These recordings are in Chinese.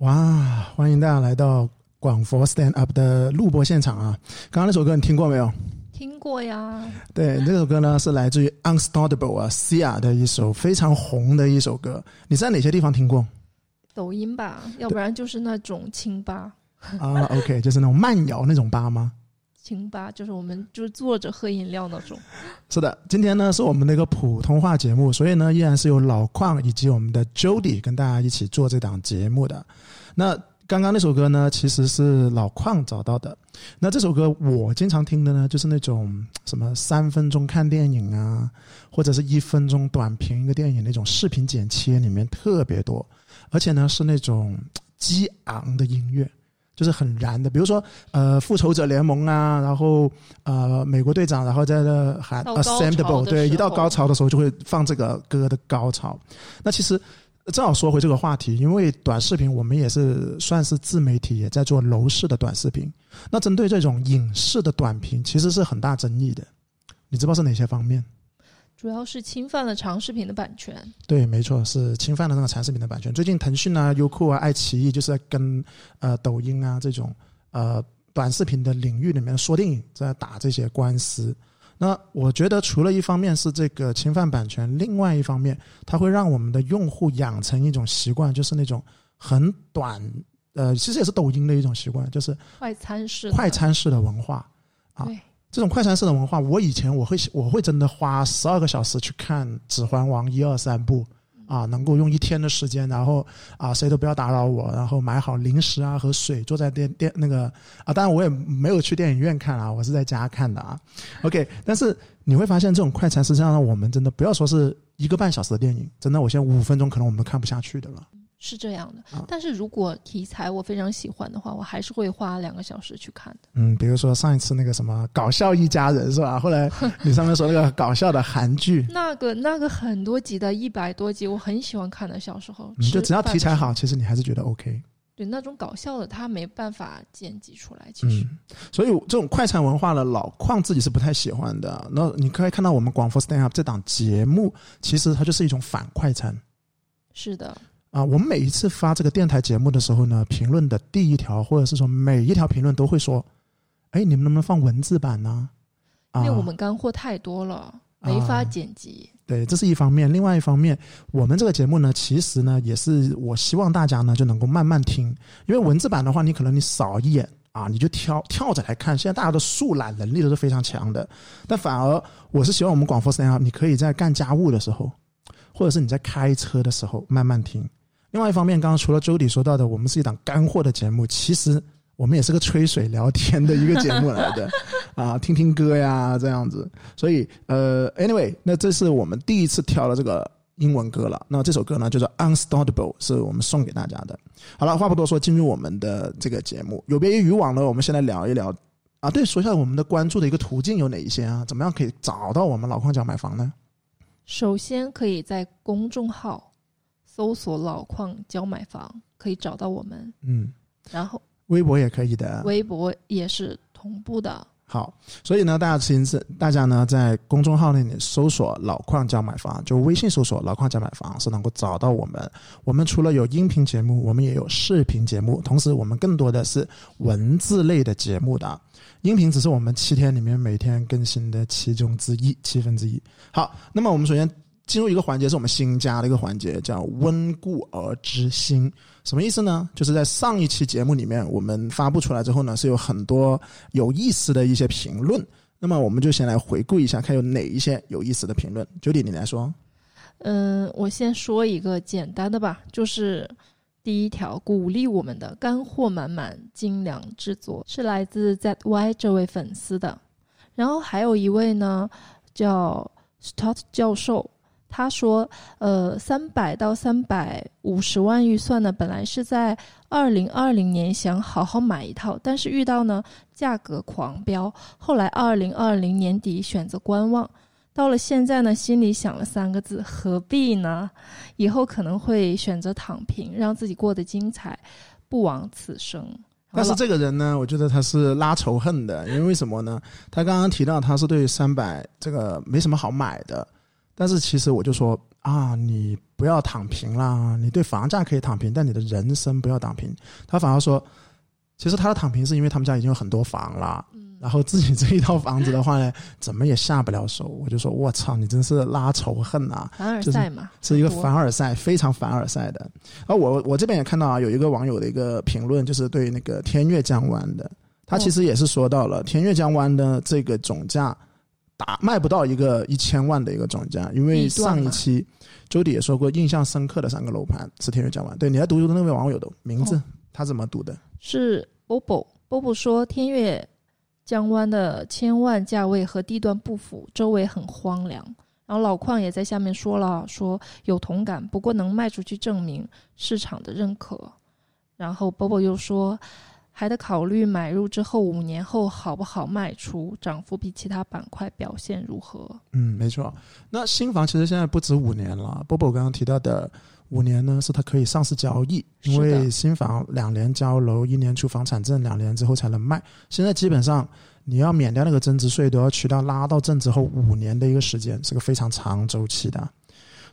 哇，欢迎大家来到广佛 Stand Up 的录播现场啊！刚刚那首歌你听过没有？听过呀。对，这首歌呢是来自于 Unstoppable 啊，Sia 的一首非常红的一首歌。你在哪些地方听过？抖音吧，要不然就是那种清吧。啊，OK，就是那种慢摇那种吧吗？清吧就是我们就是坐着喝饮料那种。是的，今天呢是我们的一个普通话节目，所以呢依然是由老邝以及我们的 Jody 跟大家一起做这档节目的。那刚刚那首歌呢，其实是老邝找到的。那这首歌我经常听的呢，就是那种什么三分钟看电影啊，或者是一分钟短评一个电影那种视频剪切里面特别多，而且呢是那种激昂的音乐。就是很燃的，比如说呃，复仇者联盟啊，然后呃，美国队长，然后在那喊 assemble，对，一到高潮的时候就会放这个歌的高潮。那其实正好说回这个话题，因为短视频我们也是算是自媒体，也在做楼市的短视频。那针对这种影视的短评，其实是很大争议的。你知道是哪些方面？主要是侵犯了长视频的版权。对，没错，是侵犯了那个长视频的版权。最近腾讯啊、优酷啊、爱奇艺就是在跟呃抖音啊这种呃短视频的领域里面说电影在打这些官司。那我觉得除了一方面是这个侵犯版权，另外一方面它会让我们的用户养成一种习惯，就是那种很短呃，其实也是抖音的一种习惯，就是快餐式快餐式的文化啊。这种快餐式的文化，我以前我会我会真的花十二个小时去看《指环王》一二三部，啊，能够用一天的时间，然后啊，谁都不要打扰我，然后买好零食啊和水，坐在电电那个啊，当然我也没有去电影院看啊，我是在家看的啊。OK，但是你会发现这种快餐实际上我们真的不要说是一个半小时的电影，真的我现在五分钟可能我们都看不下去的了。是这样的，但是如果题材我非常喜欢的话，我还是会花两个小时去看的。嗯，比如说上一次那个什么搞笑一家人是吧？后来你上面说那个搞笑的韩剧，那个那个很多集的一百多集，我很喜欢看的。小时候，你就只要题材好，其实你还是觉得 OK。对，那种搞笑的他没办法剪辑出来，其实。所以这种快餐文化的老矿自己是不太喜欢的。那你可以看到我们广佛 Stand Up 这档节目，其实它就是一种反快餐。是的。啊，我们每一次发这个电台节目的时候呢，评论的第一条或者是说每一条评论都会说：“哎，你们能不能放文字版呢？”因为我们干货太多了，没法剪辑。对，这是一方面。另外一方面，我们这个节目呢，其实呢，也是我希望大家呢就能够慢慢听，因为文字版的话，你可能你扫一眼啊，你就跳跳着来看。现在大家的速览能力都是非常强的，但反而我是希望我们广佛三啊，你可以在干家务的时候，或者是你在开车的时候慢慢听。另外一方面，刚刚除了周底说到的，我们是一档干货的节目，其实我们也是个吹水聊天的一个节目来的，啊，听听歌呀这样子。所以，呃，anyway，那这是我们第一次挑了这个英文歌了。那这首歌呢，叫做《Unstoppable》，是我们送给大家的。好了，话不多说，进入我们的这个节目。有别于以往呢，我们先来聊一聊啊，对，说一下我们的关注的一个途径有哪一些啊？怎么样可以找到我们老矿讲买房呢？首先可以在公众号。搜索“老矿教买房”可以找到我们，嗯，然后微博也可以的，微博也是同步的。好，所以呢，大家其实大家呢在公众号那里搜索“老矿教买房”，就微信搜索“老矿教买房”是能够找到我们。我们除了有音频节目，我们也有视频节目，同时我们更多的是文字类的节目的。音频只是我们七天里面每天更新的其中之一，七分之一。好，那么我们首先。进入一个环节是我们新加的一个环节，叫“温故而知新”，什么意思呢？就是在上一期节目里面，我们发布出来之后呢，是有很多有意思的一些评论。那么，我们就先来回顾一下，看有哪一些有意思的评论。九弟，你来说。嗯，我先说一个简单的吧，就是第一条，鼓励我们的干货满满、精良制作，是来自 ZY 这位粉丝的。然后还有一位呢，叫 Stott 教授。他说：“呃，三百到三百五十万预算呢，本来是在二零二零年想好好买一套，但是遇到呢价格狂飙，后来二零二零年底选择观望。到了现在呢，心里想了三个字：何必呢？以后可能会选择躺平，让自己过得精彩，不枉此生。但是这个人呢，我觉得他是拉仇恨的，因为为什么呢？他刚刚提到他是对三百这个没什么好买的。”但是其实我就说啊，你不要躺平啦，你对房价可以躺平，但你的人生不要躺平。他反而说，其实他的躺平是因为他们家已经有很多房了，嗯，然后自己这一套房子的话呢，怎么也下不了手。我就说，我操，你真是拉仇恨啊！凡尔就是赛嘛，是一个凡尔赛，非常凡尔赛的。而我我这边也看到啊，有一个网友的一个评论，就是对那个天悦江湾的，他其实也是说到了天悦江湾的这个总价打卖不到一个一千万的一个总价，因为上一期周迪也说过，印象深刻的三个楼盘是天悦江湾。对，你来读一读那位网友的名字，哦他怎么读的？是 Bobo。Bobo 说，天悦江湾的千万价位和地段不符，周围很荒凉。然后老邝也在下面说了，说有同感，不过能卖出去证明市场的认可。然后 Bobo 又说，还得考虑买入之后五年后好不好卖出，涨幅比其他板块表现如何。嗯，没错。那新房其实现在不止五年了。波波刚刚提到的五年呢，是它可以上市交易，因为新房两年交楼，一年出房产证，两年之后才能卖。现在基本上你要免掉那个增值税，都要去到拉到证之后五年的一个时间，是个非常长周期的。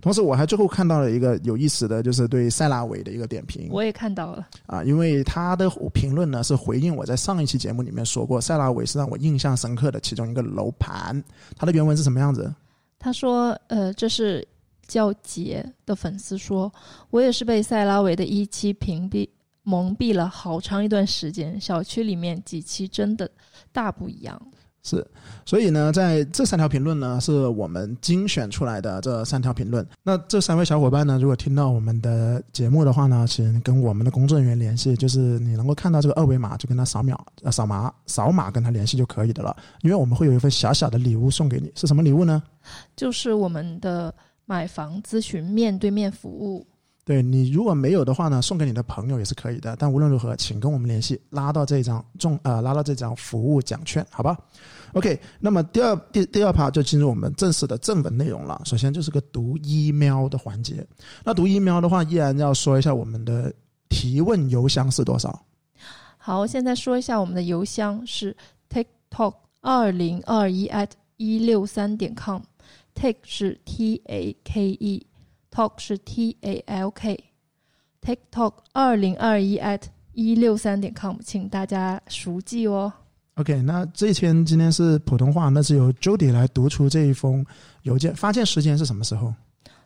同时，我还最后看到了一个有意思的，就是对塞拉维的一个点评我也看到了，啊，因为他的评论呢是回应我在上一期节目里面说过，塞拉维是让我印象深刻的其中一个楼盘。他的原文是什么样子？他说：“呃，这是叫杰的粉丝说，我也是被塞拉维的一期屏蔽蒙蔽了好长一段时间。小区里面几期真的大不一样。是，所以呢，在这三条评论呢，是我们精选出来的这三条评论。那这三位小伙伴呢，如果听到我们的节目的话呢，请跟我们的工作人员联系，就是你能够看到这个二维码，就跟他扫描、扫码、扫码跟他联系就可以的了。因为我们会有一份小小的礼物送给你，是什么礼物呢？就是我们的买房咨询面对面服务。对你如果没有的话呢，送给你的朋友也是可以的。但无论如何，请跟我们联系，拉到这张中呃拉到这张服务奖券，好吧？OK，那么第二第第二趴就进入我们正式的正文内容了。首先就是个读 email 的环节。那读 email 的话，依然要说一下我们的提问邮箱是多少。好，现在说一下我们的邮箱是 TikTok 二零二一 at 一六三点 com。Take 是 t a k e E，Talk 是 T A L K。TikTok 二零二一 at 一六三点 com，请大家熟记哦。OK，那这一篇今天是普通话，那是由 Jody 来读出这一封邮件。发件时间是什么时候？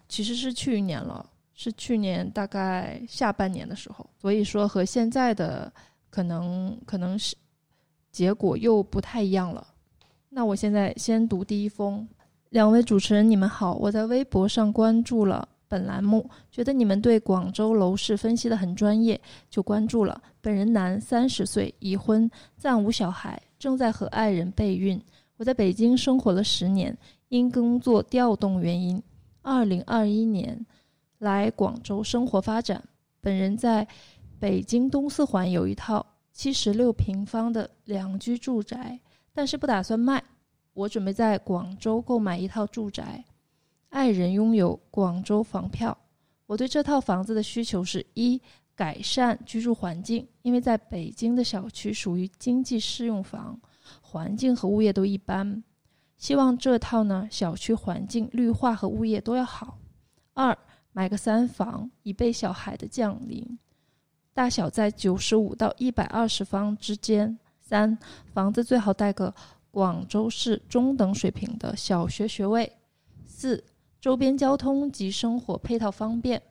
其实是去年了，是去年大概下半年的时候，所以说和现在的可能可能是结果又不太一样了。那我现在先读第一封。两位主持人，你们好，我在微博上关注了本栏目，觉得你们对广州楼市分析的很专业，就关注了。本人男，三十岁，已婚，暂无小孩，正在和爱人备孕。我在北京生活了十年，因工作调动原因，二零二一年来广州生活发展。本人在北京东四环有一套七十六平方的两居住宅，但是不打算卖。我准备在广州购买一套住宅，爱人拥有广州房票。我对这套房子的需求是一改善居住环境，因为在北京的小区属于经济适用房，环境和物业都一般。希望这套呢小区环境、绿化和物业都要好。二买个三房，以备小孩的降临，大小在九十五到一百二十方之间。三房子最好带个广州市中等水平的小学学位。四周边交通及生活配套方便。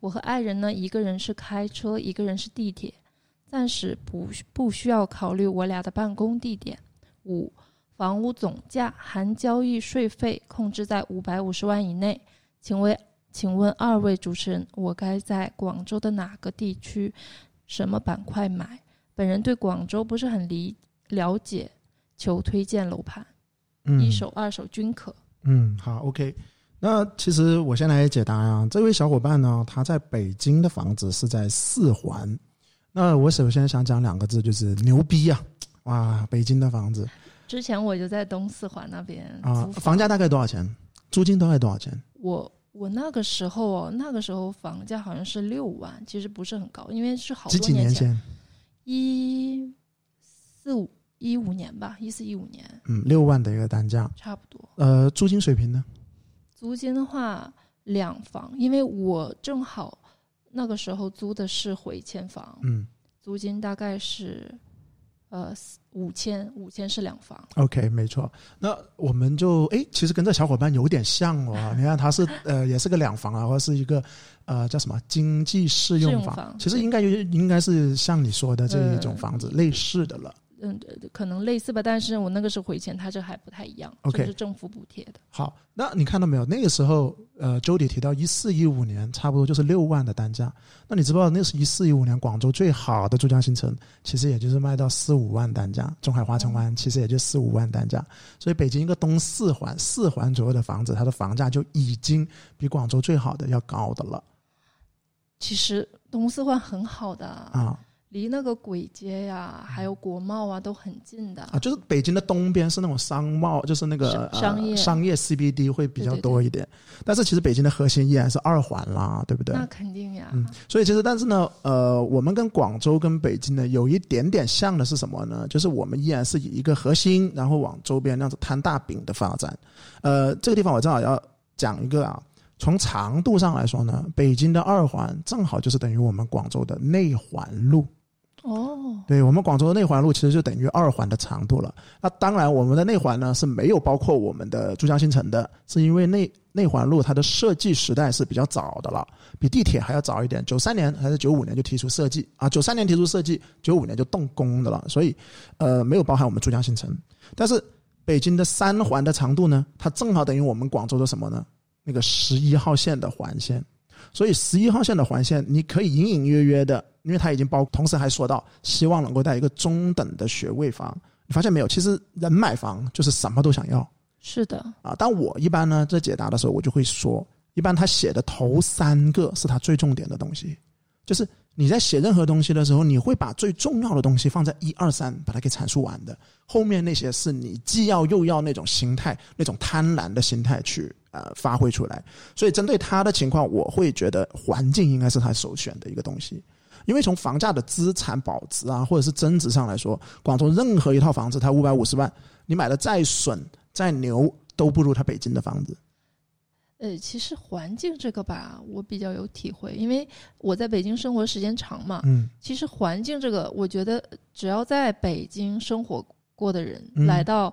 我和爱人呢，一个人是开车，一个人是地铁，暂时不不需要考虑我俩的办公地点。五房屋总价含交易税费控制在五百五十万以内。请问，请问二位主持人，我该在广州的哪个地区、什么板块买？本人对广州不是很理了解，求推荐楼盘，嗯，一手、二手均可。嗯，好，OK。那其实我先来解答啊，这位小伙伴呢，他在北京的房子是在四环。那我首先想讲两个字，就是牛逼啊！哇，北京的房子之前我就在东四环那边啊，房价大概多少钱？租金大概多少钱？我我那个时候哦，那个时候房价好像是六万，其实不是很高，因为是好几几年前，前？一四五一五年吧，一四一五年嗯，六万的一个单价。差不多。呃，租金水平呢？租金的话，两房，因为我正好那个时候租的是回迁房，嗯租金大概是呃五千，五千是两房。，OK，没错。那我们就哎，其实跟这小伙伴有点像哦。你看他是呃，也是个两房啊，或者是一个呃叫什么经济适用房，用房其实应该就应该是像你说的这一种房子、类似的了。嗯，呃可能类似吧，但是我那个时候回迁，它这还不太一样 OK 这是政府补贴的。好，那你看到没有？那个时候，呃，周迪提到一四一五年，差不多就是六万的单价。那你知不知道，那是一四一五年广州最好的珠江新城，其实也就是卖到四五万单价。中海华城湾其实也就四五万单价。所以北京一个东四环、四环左右的房子，它的房价就已经比广州最好的要高的了其实东四环很好的，啊离那个簋街呀，还有国贸啊都很近的。啊！就是北京的东边是那种商贸，就是那个商商业呃、商业 CBD 会比较多一点。但是其实北京的核心依然是二环啦，对不对？那肯定呀，嗯，所以其实，但是呢，呃，我们跟广州跟北京呢有一点点像的是什么呢？就是我们依然是以一个核心，然后往周边那样子摊大饼的发展。呃，这个地方我正好要讲一个啊，从长度上来说呢，北京的二环正好就是等于我们广州的内环路。哦，对我们广州的内环路其实就等于二环的长度了。那当然，我们的内环呢是没有包括我们的珠江新城的，是因为内内环路它的设计时代是比较早的了，比地铁还要早一点。九三年还是九五年就提出设计啊，九三年提出设计，九五年就动工的了，所以呃没有包含我们珠江新城。但是北京的三环的长度呢，它正好等于我们广州的什么呢？那个十一号线的环线。所以十一号线的环线，你可以隐隐约约的，因为它已经包，同时还说到希望能够带一个中等的学位房。你发现没有？其实人买房就是什么都想要是的，啊。但我一般呢在解答的时候，我就会说，一般他写的头三个是他最重点的东西，就是你在写任何东西的时候，你会把最重要的东西放在一二三，把它给阐述完的。后面那些是你既要又要那种心态，那种贪婪的心态去呃发挥出来。所以针对他的情况，我会觉得环境应该是他首选的一个东西。因为从房价的资产保值啊，或者是增值上来说，广州任何一套房子，它五百五十万，你买的再损再牛，都不如它北京的房子。呃，其实环境这个吧，我比较有体会，因为我在北京生活时间长嘛。嗯其实环境这个，我觉得只要在北京生活过的人，嗯来到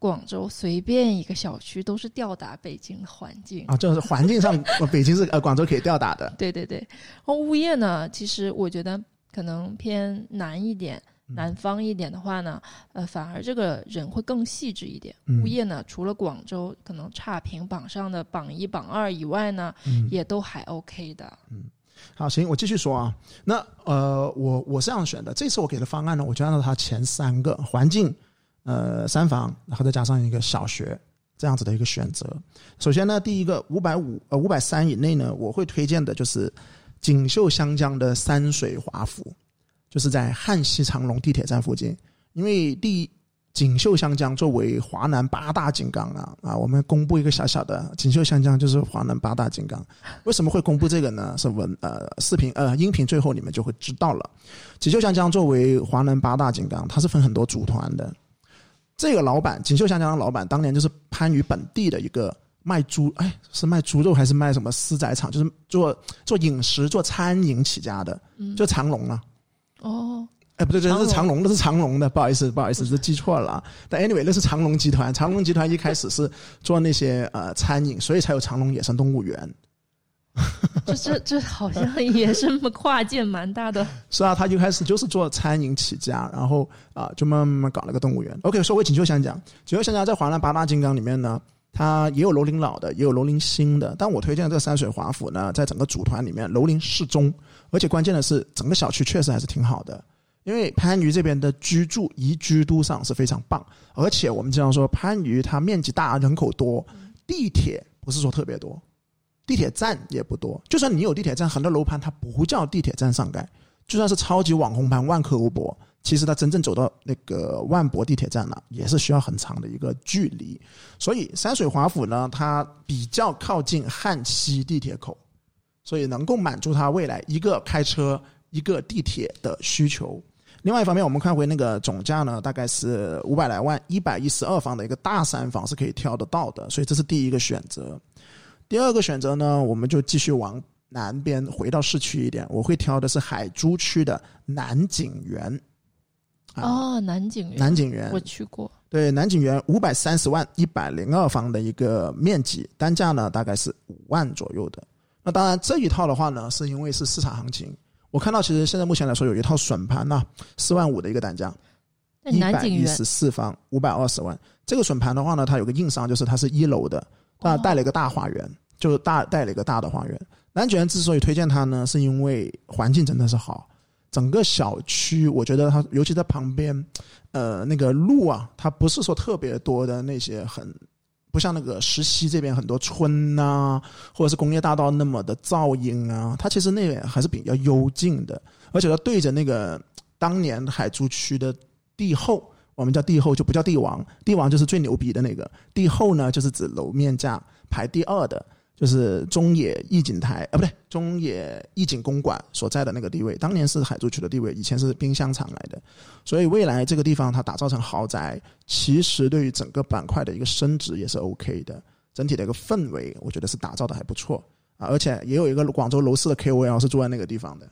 广州，随便一个小区都是吊打北京的环境。啊，就是环境上，呃北京是呃广州可以吊打的。对对对，然后物业呢，其实我觉得可能偏南一点，嗯南方一点的话呢，呃，反而这个人会更细致一点。嗯物业呢，除了广州可能差评榜上的榜一、榜二以外呢，嗯，也都还 OK 的。嗯好，行，我继续说啊。那呃，我我是这样选的，这次我给的方案呢，我就按照它前三个环境，呃，三房，然后再加上一个小学这样子的一个选择。首先呢，第一个五百五呃五百三以内呢，我会推荐的就是锦绣湘江的山水华府，就是在汉西长隆地铁站附近。因为第，锦绣湘江作为华南八大金刚啊啊，我们公布一个小小的锦绣湘江就是华南八大金刚。为什么会公布这个呢？是文呃视频呃音频最后你们就会知道了。锦绣湘江作为华南八大金刚，它是分很多组团的。这个老板锦绣香江的老板当年就是番禺本地的一个卖猪，哎，是卖猪肉还是卖什么私宰场？就是做做饮食做餐饮起家的，嗯，就长隆啊。哦，哎，不对，这，是长隆的，是长隆的，不好意思，不好意思，是记错了啊。但 anyway，那是长隆集团，长隆集团一开始是做那些呃餐饮，所以才有长隆野生动物园。这这这好像也是跨界蛮大的。是啊，他一开始就是做餐饮起家，然后啊、就慢慢搞了个动物园。OK，说回锦绣香江，锦绣香江在华南八大金刚里面呢，它也有楼龄老的，也有楼龄新的。但我推荐的这个山水华府呢，在整个组团里面楼龄适中，而且关键的是整个小区确实还是挺好的。因为番禺这边的居住宜居度上是非常棒，而且我们经常说番禺它面积大，人口多，地铁不是说特别多，地铁站也不多。就算你有地铁站，很多楼盘它不叫地铁站上盖，就算是超级网红盘万科欧博，其实它真正走到那个万博地铁站呢，也是需要很长的一个距离。所以山水华府呢，它比较靠近汉西地铁口，所以能够满足它未来一个开车、一个地铁的需求。另外一方面，我们看回那个总价呢，大概是五百来万，一百一十二方的一个大三房是可以挑得到的，所以这是第一个选择。第二个选择呢，我们就继续往南边回到市区一点，我会挑的是海珠区的南景园。啊，哦，南景园，南景园我去过，对，南景园五百三十万，一百零二方的一个面积，单价呢大概是五万左右的。那当然这一套的话呢，是因为是市场行情。我看到其实现在目前来说有一套笋盘呐，四万五的一个单价，那一百一十四方五百二十万。这个笋盘的话呢，它有个硬伤，就是它是一楼的，当然带了一个大花园，就大带了一个大的花园。南景园之所以推荐它呢，是因为环境真的是好，整个小区我觉得它，尤其在旁边，呃，那个路啊，它不是说特别多的那些很。不像那个石溪这边很多村呐、或者是工业大道那么的噪音啊，它其实那边还是比较幽静的，而且它对着那个当年海珠区的帝后，我们叫帝后就不叫帝王，帝王就是最牛逼的那个，帝后呢就是指楼面价排第二的，就是中野艺景台啊，不对，中野艺景公馆所在的那个地位，当年是海珠区的地位，以前是冰箱厂来的，所以未来这个地方它打造成豪宅，其实对于整个板块的一个升值也是 OK 的，整体的一个氛围，我觉得是打造的还不错。啊，而且也有一个广州楼市的 KOL 是住在那个地方的。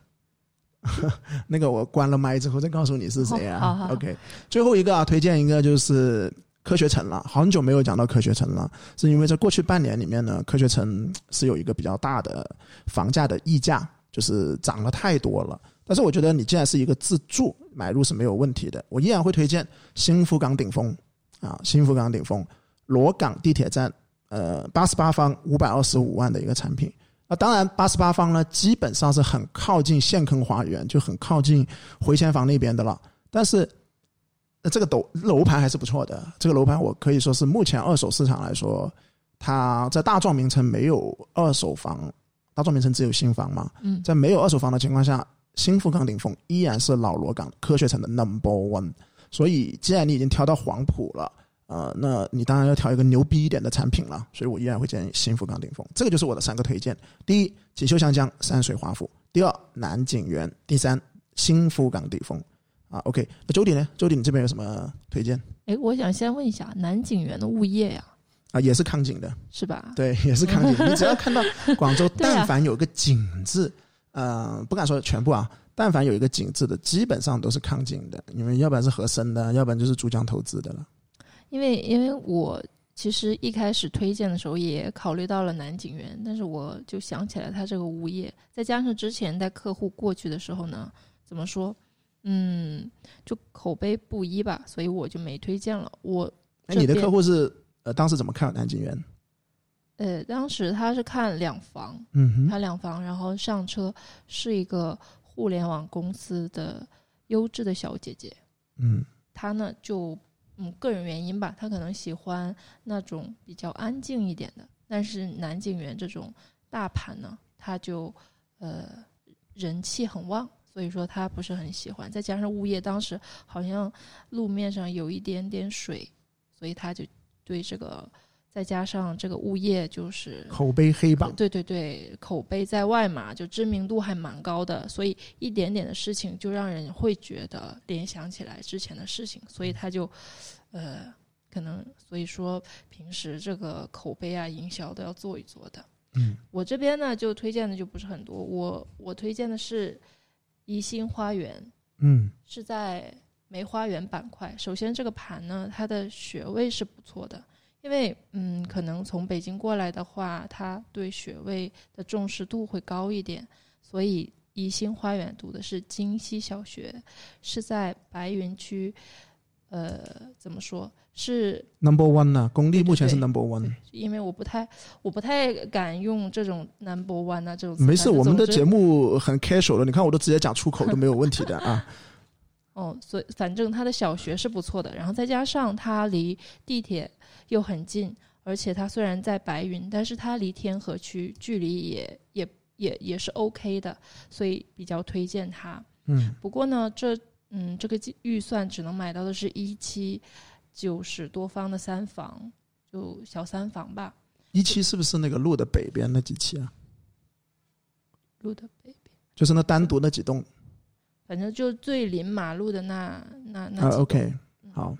那个我关了麦之后再告诉你是谁啊好好好 OK，最后一个啊，推荐一个就是科学城了，很久没有讲到科学城了，是因为在过去半年里面呢，科学城是有一个比较大的房价的溢价，就是涨了太多了。但是我觉得你既然是一个自住买入是没有问题的，我依然会推荐新福港顶峰啊，新福港顶峰罗岗地铁站，呃，八十八方五百二十五万的一个产品。那当然，八十八方呢，基本上是很靠近陷坑花园，就很靠近回迁房那边的了。但是，呃，这个楼楼盘还是不错的。这个楼盘我可以说是目前二手市场来说，它在大壮名城没有二手房，大壮名城只有新房嘛。嗯，在没有二手房的情况下，新富港顶峰依然是老罗岗科学城的 number one。所以，既然你已经挑到黄埔了，呃，那你当然要挑一个牛逼一点的产品了。所以我依然会建议新富港顶峰。这个就是我的三个推荐：第一，锦绣香江山水华府；第二，南景园；第三，新富港顶峰。啊，OK，那周迪呢？周迪，你这边有什么推荐？哎，我想先问一下，南景园的物业呀，啊，也是康景的，是吧？对，也是康景。你只要看到 广州，但凡有个景字，呃，不敢说全部啊，但凡有一个景字的，基本上都是康景的，因为要不然是和生的，要不然就是珠江投资的了。因为因为我其实一开始推荐的时候也考虑到了南景园，但是我就想起来它这个物业，再加上之前带客户过去的时候呢，怎么说，嗯，就口碑不一吧，所以我就没推荐了。我哎，你的客户是呃，当时怎么看南景园？呃，当时他是看两房，嗯哼，看两房，然后上车是一个互联网公司的优质的小姐姐，嗯她呢就嗯个人原因吧，他可能喜欢那种比较安静一点的，但是南景园这种大盘呢，他就呃人气很旺，所以说他不是很喜欢，再加上物业当时好像路面上有一点点水，所以他就对这个。再加上这个物业就是口碑黑榜，对对对，口碑在外嘛，就知名度还蛮高的，所以一点点的事情就让人会觉得联想起来之前的事情，所以他就，呃，可能所以说平时这个口碑啊、营销都要做一做的。嗯我这边呢就推荐的就不是很多，我我推荐的是宜兴花园，嗯是在梅花园板块。首先这个盘呢，它的学位是不错的。因为，嗯，可能从北京过来的话，他对学位的重视度会高一点，所以宜兴花园读的是京西小学，是在白云区，呃，怎么说？是，number one 呢、公立目前是 number one。因为我不太，我不太敢用这种 number one 啊这种。没事，我们的节目很 casual 的，你看我都直接讲出口都没有问题的啊。哦，所以反正他的小学是不错的，然后再加上他离地铁又很近，而且它虽然在白云，但是它离天河区距离也也也也是 OK 的，所以比较推荐它。嗯不过呢，这嗯这个预算只能买到的是一期九十多方的三房，就小三房吧，一期是不是那个路的北边那几期啊？路的北边。就是那单独那几栋反正就最临马路的那那那啊，OK，嗯好，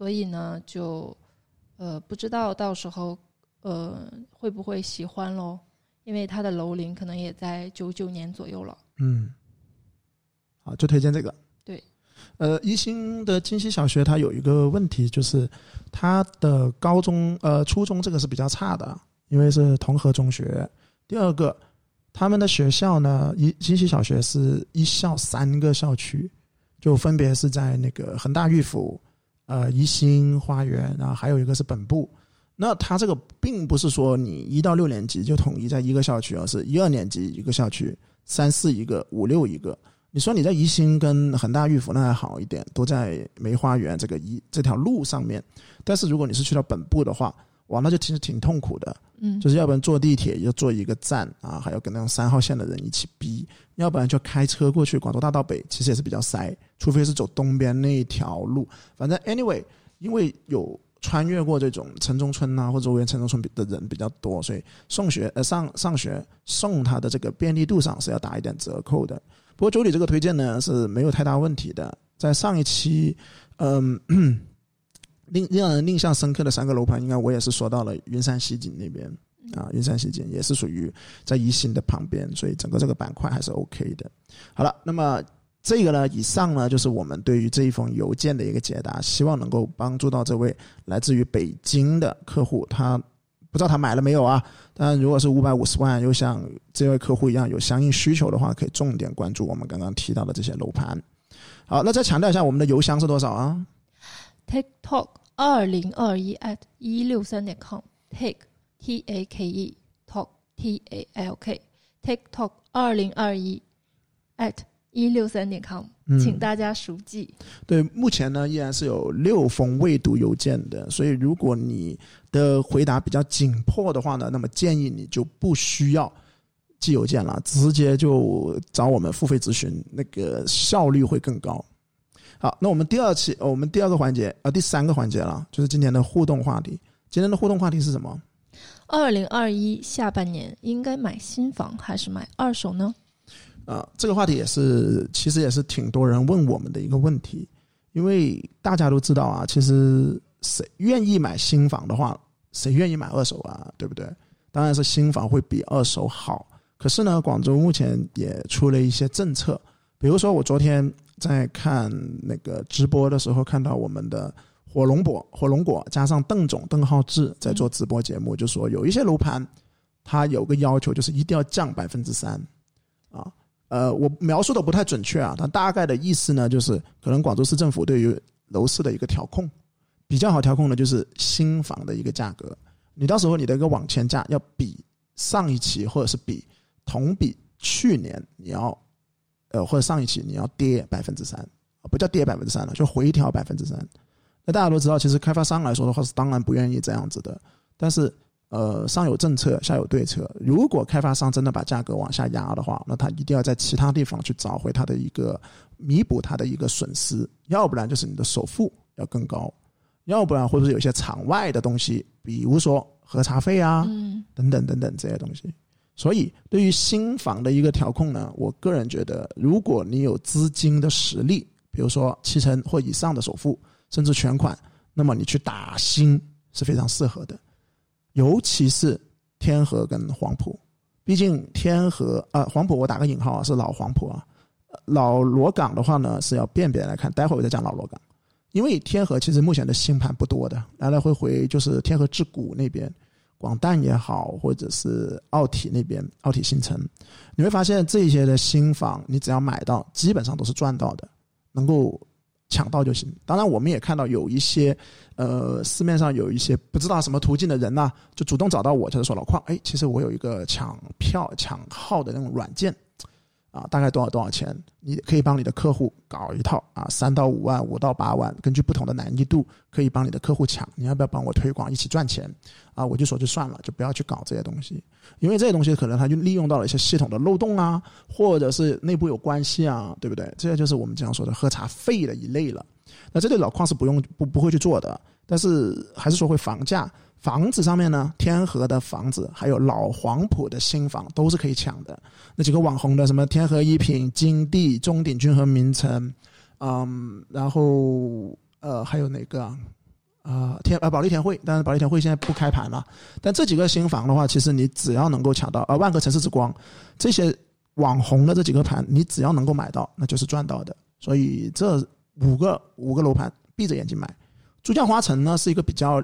所以呢，就呃不知道到时候呃会不会喜欢喽，因为它的楼龄可能也在九九年左右了。嗯，好，就推荐这个。对，呃，宜兴的金溪小学它有一个问题，就是它的高中呃初中这个是比较差的，因为是同和中学。第二个，他们的学校呢，一金溪小学是一校三个校区，就分别是在那个恒大玉府、呃宜兴花园，然后还有一个是本部。那它这个并不是说你一到六年级就统一在一个校区，而是一二年级一个校区，三四一个，五六一个。你说你在宜兴跟恒大御府那还好一点，都在梅花园这个一这条路上面。但是如果你是去到本部的话，哇，那就其实挺痛苦的。嗯，就是要不然坐地铁要坐一个站啊，还要跟那种三号线的人一起逼；要不然就开车过去广州大道北，其实也是比较塞，除非是走东边那一条路。反正 anyway，因为有穿越过这种城中村啊或者周边城中村的人比较多，所以送学呃上上学送他的这个便利度上是要打一点折扣的。不过九里这个推荐呢是没有太大问题的，在上一期，嗯。令让人印象深刻的三个楼盘，应该我也是说到了云山西景那边啊，云山西景也是属于在宜兴的旁边，所以整个这个板块还是 OK 的。好了，那么这个呢，以上呢就是我们对于这一封邮件的一个解答，希望能够帮助到这位来自于北京的客户，他不知道他买了没有啊？但如果是五百五十万，又像这位客户一样有相应需求的话，可以重点关注我们刚刚提到的这些楼盘。好，那再强调一下我们的邮箱是多少啊？TikTok 二零二一 at 一六三点 com，Take T A K E Talk T A L K TikTok 二零二一 at 一六三点 com，嗯请大家熟记。对，目前呢依然是有六封未读邮件的，所以如果你的回答比较紧迫的话呢，那么建议你就不需要寄邮件了，直接就找我们付费咨询，那个效率会更高。好，那我们第二期，呃我们第二个环节，呃，第三个环节了，就是今天的互动话题。今天的互动话题是什么？二零二一下半年应该买新房还是买二手呢？呃，这个话题也是，其实也是挺多人问我们的一个问题，因为大家都知道啊，其实谁愿意买新房的话，谁愿意买二手啊，对不对？当然是新房会比二手好。可是呢，广州目前也出了一些政策，比如说我昨天在看那个直播的时候，看到我们的火龙果、火龙果加上邓总邓浩志在做直播节目，就说有一些楼盘，它有个要求，就是一定要降百分之三，啊，呃，我描述的不太准确啊，但大概的意思呢，就是可能广州市政府对于楼市的一个调控，比较好调控的就是新房的一个价格，你到时候你的一个网签价要比上一期或者是比同比去年你要，呃或者上一期你要跌百分之三，不叫跌百分之三了，就回调百分之三。那大家都知道，其实开发商来说的话是当然不愿意这样子的，但是呃上有政策下有对策，如果开发商真的把价格往下压的话，那他一定要在其他地方去找回他的一个弥补他的一个损失，要不然就是你的首付要更高，要不然会不会有一些场外的东西，比如说核查费啊，嗯等等等等这些东西。所以，对于新房的一个调控呢，我个人觉得，如果你有资金的实力，比如说七成或以上的首付，甚至全款，那么你去打新是非常适合的。尤其是天河跟黄埔，毕竟天河啊、黄埔我打个引号啊，是老黄埔啊，老罗岗的话呢是要辨别来看，待会儿我再讲老罗岗。因为天河其实目前的新盘不多的，来来回回就是天河智谷那边，广氮也好，或者是奥体那边，奥体新城，你会发现这些的新房，你只要买到，基本上都是赚到的，能够抢到就行。当然，我们也看到有一些，呃，市面上有一些不知道什么途径的人呐、就主动找到我，就是说老邝，哎，其实我有一个抢票、抢号的那种软件，啊，大概多少多少钱？你可以帮你的客户搞一套啊，三到五万、五到八万，根据不同的难易度，可以帮你的客户抢。你要不要帮我推广，一起赚钱？啊，我就说就算了，就不要去搞这些东西，因为这些东西可能他就利用到了一些系统的漏洞啊，或者是内部有关系啊，对不对？这些就是我们经常说的喝茶费的一类了。那这对老矿是不用不不会去做的，但是还是说会房价，房子上面呢，天河的房子还有老黄埔的新房都是可以抢的。那几个网红的什么天河一品、金地、中鼎君和名城，嗯，然后呃还有哪个啊？天呃保利田汇，但是保利田汇现在不开盘了。但这几个新房的话，其实你只要能够抢到，呃万科城市之光这些网红的这几个盘，你只要能够买到，那就是赚到的。所以这五个五个楼盘闭着眼睛买。珠江花城呢是一个比较。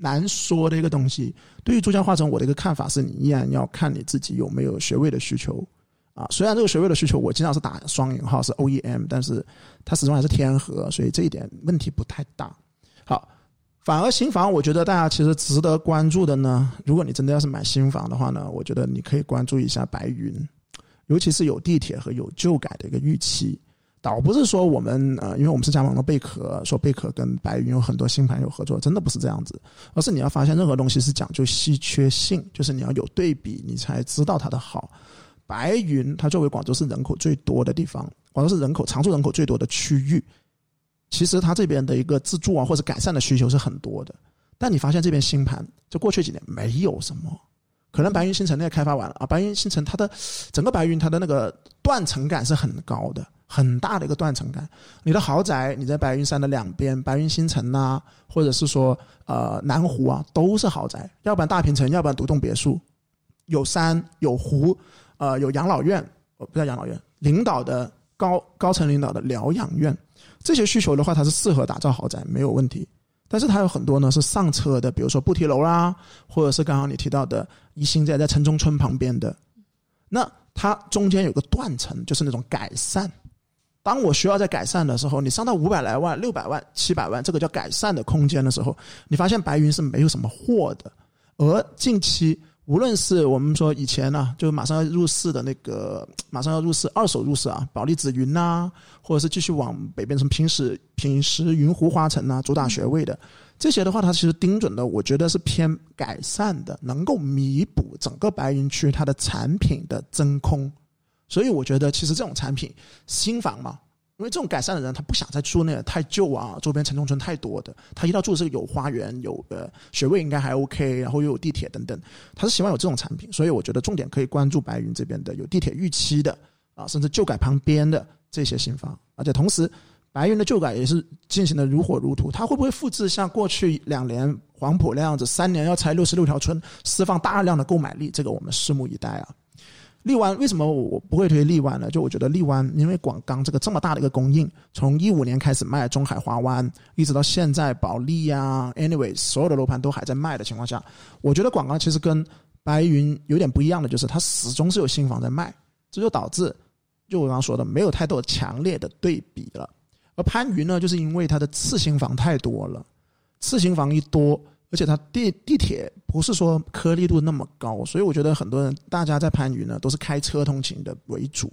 难说的一个东西。对于珠江花城，我的一个看法是你依然要看你自己有没有学位的需求啊。虽然这个学位的需求我经常是打双引号是 OEM，但是它始终还是天河，所以这一点问题不太大。好，反而新房，我觉得大家其实值得关注的呢。如果你真的要是买新房的话呢，我觉得你可以关注一下白云，尤其是有地铁和有旧改的一个预期。倒不是说我们呃，因为我们是加盟了贝壳，说贝壳跟白云有很多新盘有合作，真的不是这样子。而是你要发现任何东西是讲究稀缺性，就是你要有对比，你才知道它的好。白云它作为广州市人口最多的地方，广州市人口常住人口最多的区域，其实它这边的一个自住啊或者改善的需求是很多的。但你发现这边新盘，就过去几年没有什么，可能白云新城那个开发完了啊，白云新城它的整个白云它的那个断层感是很高的。很大的一个断层感，你的豪宅，你在白云山的两边，白云新城呐，或者是说呃南湖啊，都是豪宅，要不然大平层，要不然独栋别墅，有山有湖，呃有养老院，不叫养老院，领导的高高层领导的疗养院，这些需求的话，它是适合打造豪宅没有问题，但是它有很多呢是上车的，比如说布梯楼啦，或者是刚刚你提到的一新在在城中村旁边的，那它中间有个断层，就是那种改善。当我需要在改善的时候，你上到五百来万、六百万、七百万，这个叫改善的空间的时候，你发现白云是没有什么货的。而近期，无论是我们说以前呢，就马上要入市的那个，马上要入市二手入市啊，保利紫云呐，或者是继续往北边什么平时平时云湖花城呐，主打学位的这些的话，它其实盯准的，我觉得是偏改善的，能够弥补整个白云区它的产品的真空。所以我觉得，其实这种产品新房嘛，因为这种改善的人，他不想再住那个太旧啊，周边城中村太多的，他一到住是有花园，有呃学位应该还 OK，然后又有地铁等等，他是希望有这种产品。所以我觉得重点可以关注白云这边的有地铁预期的啊，甚至旧改旁边的这些新房，而且同时白云的旧改也是进行的如火如荼，它会不会复制像过去两年黄埔那样子，三年要拆六十六条村，释放大量的购买力？这个我们拭目以待啊。荔湾为什么我不会推荔湾呢？就我觉得荔湾，因为广钢这个这么大的一个供应，从一五年开始卖中海华湾，一直到现在保利呀，anyway，所有的楼盘都还在卖的情况下，我觉得广钢其实跟白云有点不一样的，就是它始终是有新房在卖，这就导致就我刚刚说的没有太多强烈的对比了。而番禺呢，就是因为它的次新房太多了，次新房一多。而且它地地铁不是说颗粒度那么高，所以我觉得很多人大家在番禺呢都是开车通勤的为主。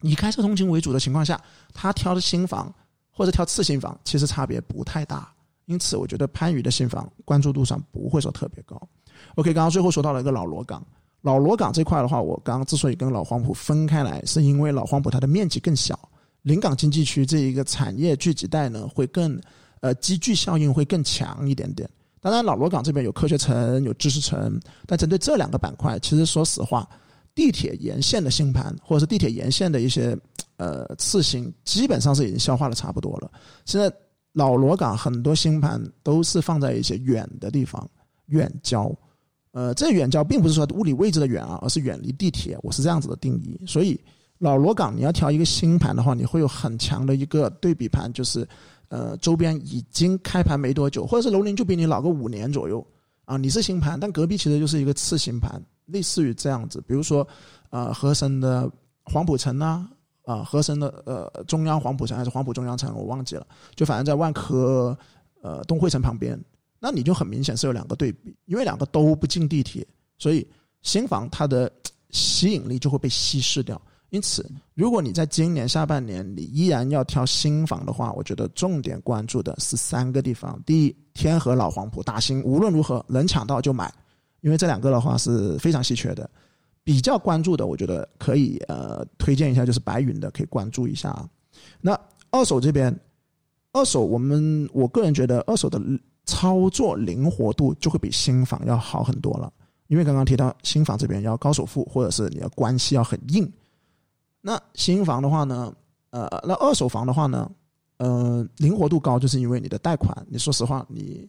以开车通勤为主的情况下，他挑的新房或者挑次新房其实差别不太大，因此我觉得番禺的新房关注度上不会说特别高。OK，刚刚最后说到了一个老罗岗，老罗岗这块的话，我刚刚之所以跟老黄埔分开来，是因为老黄埔它的面积更小，临港经济区这一个产业聚集带呢会更呃集聚效应会更强一点点。当然，老罗港这边有科学城、有知识城，但针对这两个板块，其实说实话，地铁沿线的新盘或者是地铁沿线的一些呃次新，基本上是已经消化的差不多了。现在老罗港很多新盘都是放在一些远的地方，远郊。呃，这远郊并不是说物理位置的远啊，而是远离地铁。我是这样子的定义。所以老罗港你要挑一个新盘的话，你会有很强的一个对比盘，就是。呃，周边已经开盘没多久，或者是楼龄就比你老个五年左右啊。你是新盘，但隔壁其实就是一个次新盘，类似于这样子。比如说，呃，和珅的黄埔城呐，啊，和珅的呃中央黄埔城还是黄埔中央城，我忘记了。就反正在万科呃东汇城旁边，那你就很明显是有两个对比，因为两个都不进地铁，所以新房它的吸引力就会被稀释掉。因此，如果你在今年下半年你依然要挑新房的话，我觉得重点关注的是三个地方：第一，天河老黄埔大兴，无论如何能抢到就买，因为这两个的话是非常稀缺的。比较关注的，我觉得可以呃推荐一下，就是白云的，可以关注一下啊。那二手这边，二手我们我个人觉得二手的操作灵活度就会比新房要好很多了。因为刚刚提到新房这边要高首付，或者是你的关系要很硬。那新房的话呢，呃，那二手房的话呢，呃，灵活度高，就是因为你的贷款，你说实话，你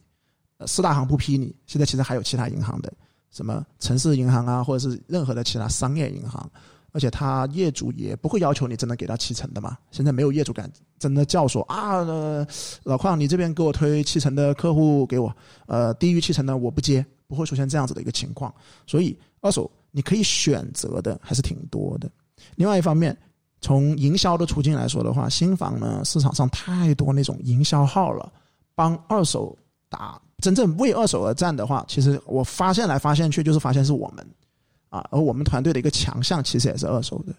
四大行不批你，现在其实还有其他银行的，什么城市银行啊，或者是任何的其他商业银行。而且他业主也不会要求你真的给到七成的嘛。现在没有业主敢真的叫说啊，老邝你这边给我推七成的客户给我，呃，低于七成的我不接，不会出现这样子的一个情况。所以二手你可以选择的还是挺多的。另外一方面，从营销的途径来说的话，新房呢市场上太多那种营销号了，帮二手打真正为二手而战的话，其实我发现来发现去就是发现是我们。啊，而我们团队的一个强项其实也是二手的，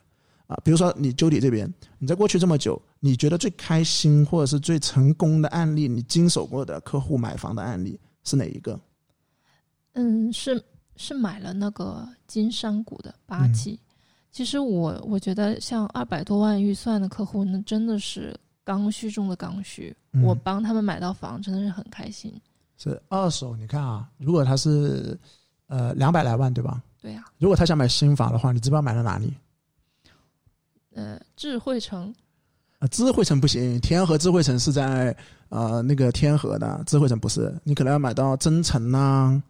啊，比如说你周底这边，你在过去这么久，你觉得最开心或者是最成功的案例，你经手过的客户买房的案例是哪一个？嗯，是是买了那个金山谷的八期。其实我我觉得像二百多万预算的客户，那真的是刚需中的刚需。我帮他们买到房，真的是很开心。是二手，你看啊，如果他是呃两百来万，对吧？对呀，如果他想买新房的话，你知不知道买到哪里？呃，智慧城。啊，智慧城不行，天河智慧城是在呃那个天河的，智慧城不是，你可能要买到增城呐，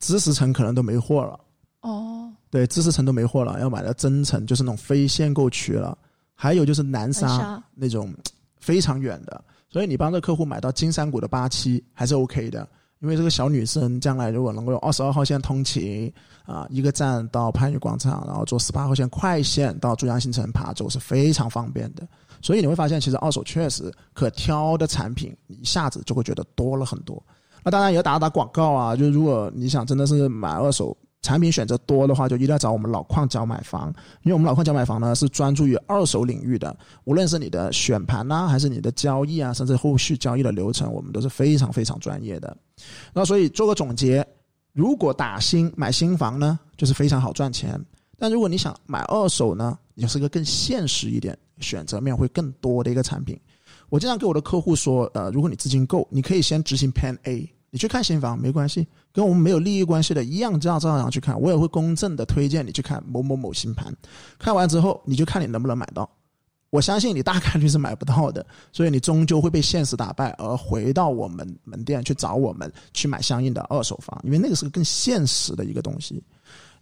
知识城可能都没货了。哦，对，知识城都没货了，要买到增城就是那种非限购区了。还有就是南沙那种非常远的，所以你帮这客户买到金山谷的八期还是 OK 的。因为这个小女生将来如果能够用二十二号线通勤啊，一个站到番禺广场，然后坐十八号线快线到珠江新城琶洲是非常方便的。所以你会发现，其实二手确实可挑的产品一下子就会觉得多了很多。那当然也要打打广告啊，就是如果你想真的是买二手。产品选择多的话，就一定要找我们老矿交买房，因为我们老矿交买房呢是专注于二手领域的，无论是你的选盘呐，还是你的交易啊，甚至后续交易的流程，我们都是非常非常专业的。那所以做个总结，如果打新买新房呢，就是非常好赚钱；但如果你想买二手呢，也是个更现实一点，选择面会更多的一个产品。我经常给我的客户说，呃，如果你资金够，你可以先执行 Plan A。你去看新房没关系，跟我们没有利益关系的一样，照照样去看。我也会公正的推荐你去看某某某新盘，看完之后你就看你能不能买到。我相信你大概率是买不到的，所以你终究会被现实打败，而回到我们门店去找我们去买相应的二手房，因为那个是个更现实的一个东西。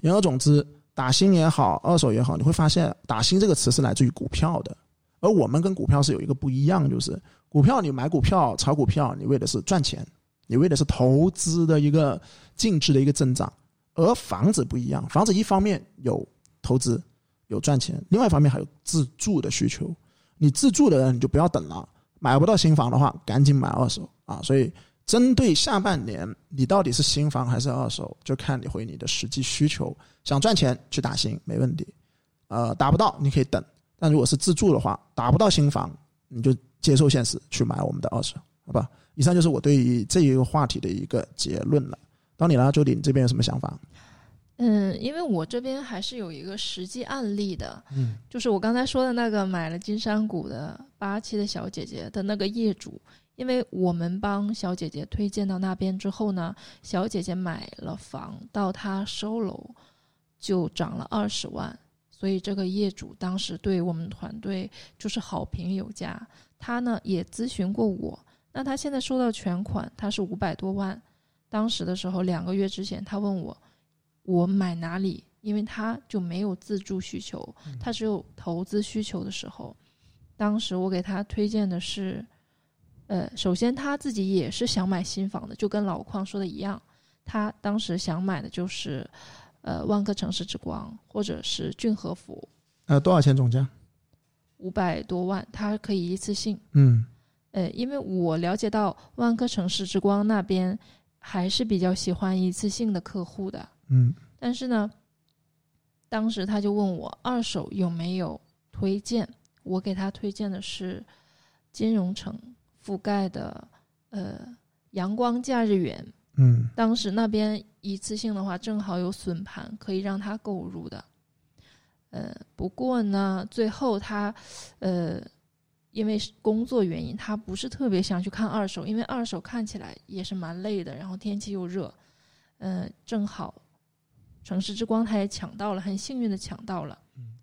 言而总之，打新也好，二手也好，你会发现“打新”这个词是来自于股票的，而我们跟股票是有一个不一样，就是股票你买股票炒股票，你为的是赚钱。你为的是投资的一个净值的一个增长，而房子不一样，房子一方面有投资有赚钱，另外一方面还有自住的需求。你自住的人你就不要等了，买不到新房的话，赶紧买二手啊！所以针对下半年，你到底是新房还是二手，就看你回你的实际需求。想赚钱去打新没问题，呃，达不到你可以等。但如果是自住的话，打不到新房，你就接受现实去买我们的二手，好吧？以上就是我对于这一个话题的一个结论了。到你了，周迪，你这边有什么想法？嗯，因为我这边还是有一个实际案例的，嗯，就是我刚才说的那个买了金山谷的八期的小姐姐的那个业主，因为我们帮小姐姐推荐到那边之后呢，小姐姐买了房到她收楼就涨了二十万，所以这个业主当时对我们团队就是好评有加。他呢也咨询过我。那他现在收到全款，他是五百多万。当时的时候，两个月之前，他问我，我买哪里？因为他就没有自住需求，他只有投资需求的时候，当时我给他推荐的是，呃，首先他自己也是想买新房的，就跟老邝说的一样，他当时想买的就是，呃，万科城市之光或者是骏和府。呃，多少钱总价？五百多万，他可以一次性。嗯。呃，因为我了解到万科城市之光那边还是比较喜欢一次性的客户的，嗯，但是呢，当时他就问我二手有没有推荐，我给他推荐的是金融城覆盖的呃阳光假日园，嗯，当时那边一次性的话正好有笋盘可以让他购入的，呃，不过呢，最后他呃。因为是工作原因，他不是特别想去看二手，因为二手看起来也是蛮累的，然后天气又热，嗯、正好城市之光他也抢到了，很幸运的抢到了，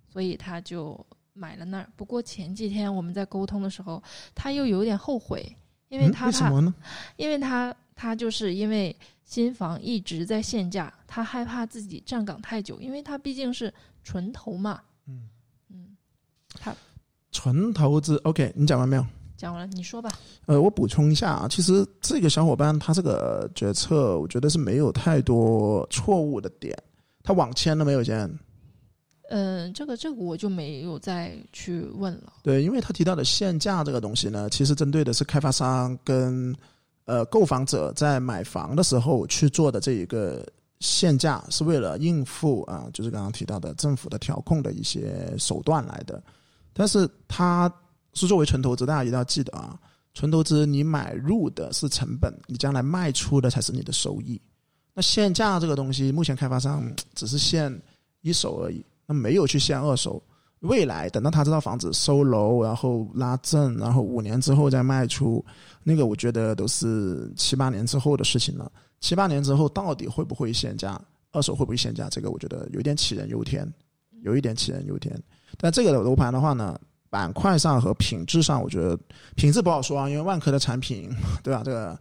所以他就买了那儿。不过前几天我们在沟通的时候，他又有点后悔，因为嗯他怕，为什么呢？因为他他就是因为新房一直在限价，他害怕自己站岗太久，因为他毕竟是纯投嘛。嗯嗯，纯投资，OK，你讲完没有？讲完了，你说吧。呃，我补充一下啊，其实这个小伙伴他这个决策，我觉得是没有太多错误的点。他网签了没有先？嗯，这个这个我就没有再去问了。对，因为他提到的限价这个东西呢，其实针对的是开发商跟呃购房者在买房的时候去做的这一个限价，是为了应付啊，就是刚刚提到的政府的调控的一些手段来的。但是它是作为纯投资，大家一定要记得啊，纯投资你买入的是成本，你将来卖出的才是你的收益。那限价这个东西，目前开发商只是限一手而已，那没有去限二手。未来等到他这套房子收楼，然后拉证，然后五年之后再卖出，那个我觉得都是七八年之后的事情了。七八年之后到底会不会限价，二手会不会限价，这个我觉得有点杞人忧天，有一点杞人忧天。但这个楼盘的话呢，板块上和品质上，我觉得品质不好说啊，因为万科的产品，对吧？这个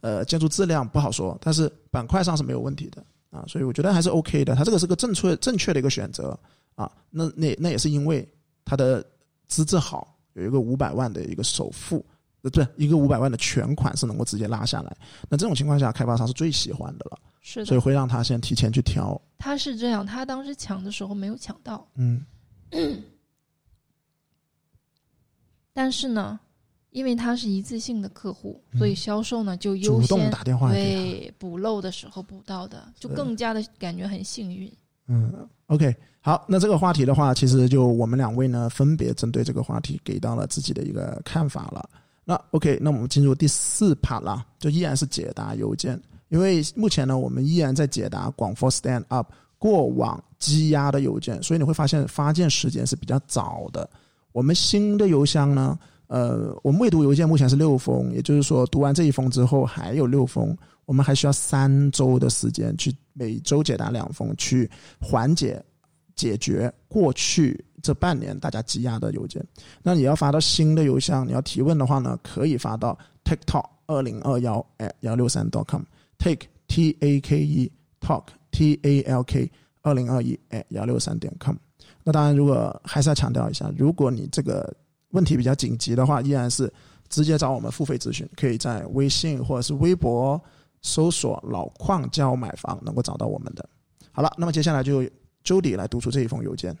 呃建筑质量不好说，但是板块上是没有问题的啊，所以我觉得还是 OK 的。它这个是个正确正确的一个选择啊。那那那也是因为它的资质好，有一个五百万的一个首付，呃，不是一个五百万的全款是能够直接拉下来。那这种情况下，开发商是最喜欢的了，是的，所以会让他先提前去挑。他是这样，他当时抢的时候没有抢到，嗯 但是呢，因为他是一次性的客户，嗯所以销售呢就优主动先打电话。对补漏的时候补到的，就更加的感觉很幸运。嗯，OK，好，那这个话题的话，其实就我们两位呢，分别针对这个话题给到了自己的一个看法了。那 OK，那我们进入第四 part 了，就依然是解答邮件，因为目前呢，我们依然在解答广佛 Stand Up 过往积压的邮件，所以你会发现发件时间是比较早的。我们新的邮箱呢，呃，我们未读邮件目前是六封，也就是说，读完这一封之后还有六封，我们还需要三周的时间去每周解答两封，去缓解、解决过去这半年大家积压的邮件。那你要发到新的邮箱，你要提问的话呢，可以发到 TikTok 二零二幺 at 幺六三 dot com，Take T A K E Talk T A L K 二零二一 at 幺六三点 com。那当然，如果还是要强调一下，如果你这个问题比较紧急的话，依然是直接找我们付费咨询，可以在微信或者是微博搜索“老邝教买房”，能够找到我们的。好了，那么接下来就 Jody 来读出这一封邮件。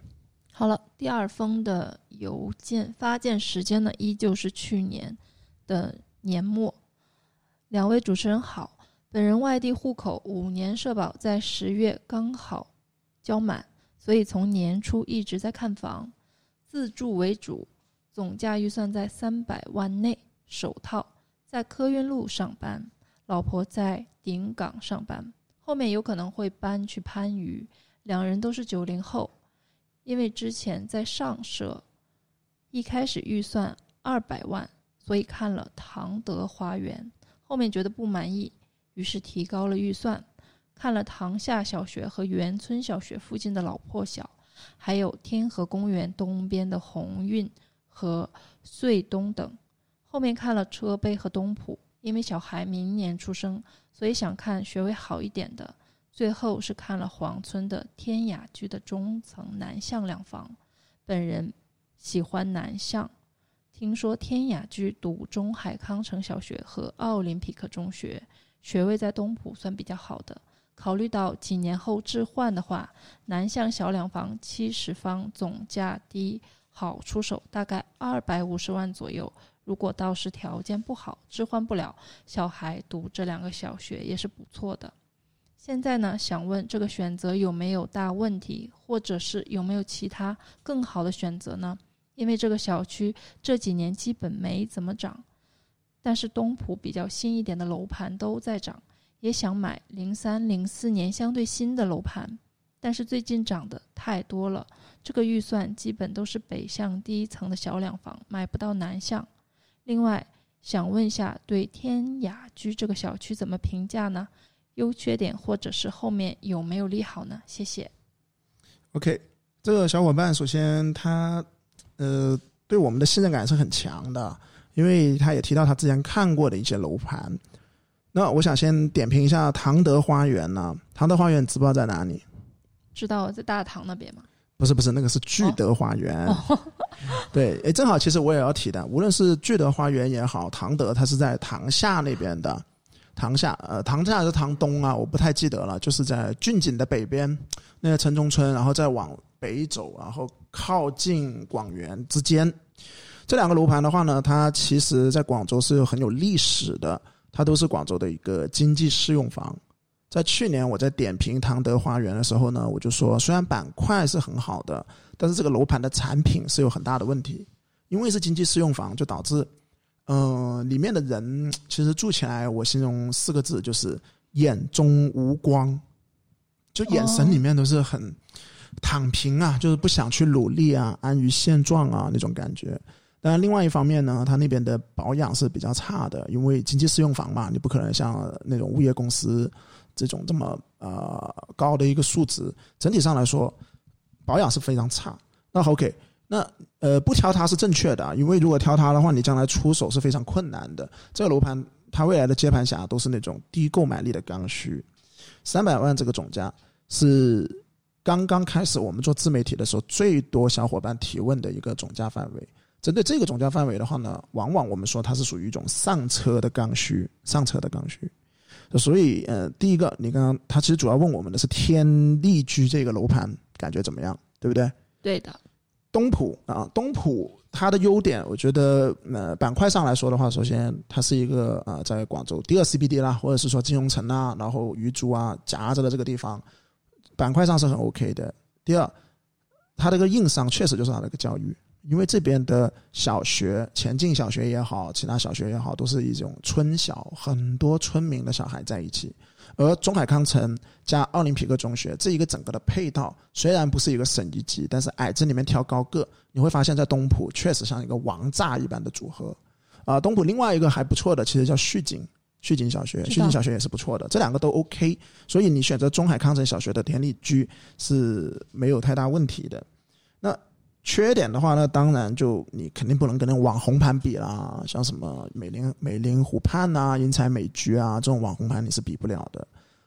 好了，第二封的邮件发件时间呢，依旧是去年的年末。两位主持人好，本人外地户口，五年社保在十月刚好交满，所以从年初一直在看房，自住为主，总价预算在三百万内。首套在科运路上班，老婆在顶岗上班，后面有可能会搬去番禺，两人都是九零后。因为之前在上社，一开始预算二百万，所以看了唐德花园，后面觉得不满意，于是提高了预算，看了唐夏小学和园村小学附近的老破小，还有天河公园东边的鸿运和穗东等。后面看了车陂和东圃，因为小孩明年出生，所以想看学位好一点的。最后是看了黄村的天雅居的中层南向两房，本人喜欢南向，听说天雅居读中海康城小学和奥林匹克中学，学位在东浦算比较好的。考虑到几年后置换的话，南向小两房七十方总价低，好出手，大概二百五十万左右。如果到时条件不好，置换不了，小孩读这两个小学也是不错的。现在呢，想问这个选择有没有大问题，或者是有没有其他更好的选择呢？因为这个小区这几年基本没怎么涨，但是东浦比较新一点的楼盘都在涨，也想买零三零四年相对新的楼盘，但是最近涨得太多了，这个预算基本都是北向第一层的小两房，买不到南向。另外，想问一下，对天雅居这个小区怎么评价呢？优缺点或者是后面有没有利好呢？谢谢。OK，这个小伙伴首先他呃对我们的信任感是很强的，因为他也提到他之前看过的一些楼盘。那我想先点评一下唐德花园呢、唐德花园知不知道在哪里？知道在大堂那边吗？不是不是，那个是聚德花园。哦，对，哎，正好其实我也要提的，无论是聚德花园也好，唐德它是在塘下那边的，塘下呃塘下还是塘东啊，我不太记得了，就是在郡景的北边那个城中村，然后再往北走，然后靠近广元之间。这两个楼盘的话呢，它其实在广州是有很有历史的，它都是广州的一个经济适用房。在去年我在点评唐德花园的时候呢，我就说，虽然板块是很好的，但是这个楼盘的产品是有很大的问题，因为是经济适用房，就导致，呃，里面的人其实住起来，我形容四个字就是眼中无光，就眼神里面都是很躺平啊，就是不想去努力啊，安于现状啊那种感觉。当然，另外一方面呢，它那边的保养是比较差的，因为经济适用房嘛，你不可能像那种物业公司这种这么呃高的一个数值。整体上来说，保养是非常差。那 OK，那呃不挑它是正确的，因为如果挑它的话，你将来出手是非常困难的。这个楼盘它未来的接盘侠都是那种低购买力的刚需，三百万这个总价是刚刚开始我们做自媒体的时候最多小伙伴提问的一个总价范围。针对这个总价范围的话呢，往往我们说它是属于一种上车的刚需，上车的刚需。所以呃，第一个你刚刚他其实主要问我们的是天丽居这个楼盘感觉怎么样，对不对？对的，东浦啊，东浦它的优点，我觉得呃板块上来说的话，首先它是一个呃在广州第二 CBD 啦，或者是说金融城啊，然后鱼珠啊夹着的这个地方，板块上是很 OK 的。第二，它这个硬伤确实就是它的一个教育，因为这边的小学，前进小学也好，其他小学也好，都是一种村小，很多村民的小孩在一起。而中海康城加奥林匹克中学这一个整个的配套，虽然不是一个省一级，但是矮子里面挑高个，你会发现在东浦确实像一个王炸一般的组合。啊、东浦另外一个还不错的，其实叫旭景，旭景小学，旭景小学也是不错的，这两个都 OK。所以你选择中海康城小学的田里居是没有太大问题的。那缺点的话呢，当然就你肯定不能跟那网红盘比啦，像什么美林美林湖畔啊、英才美居啊这种网红盘你是比不了的。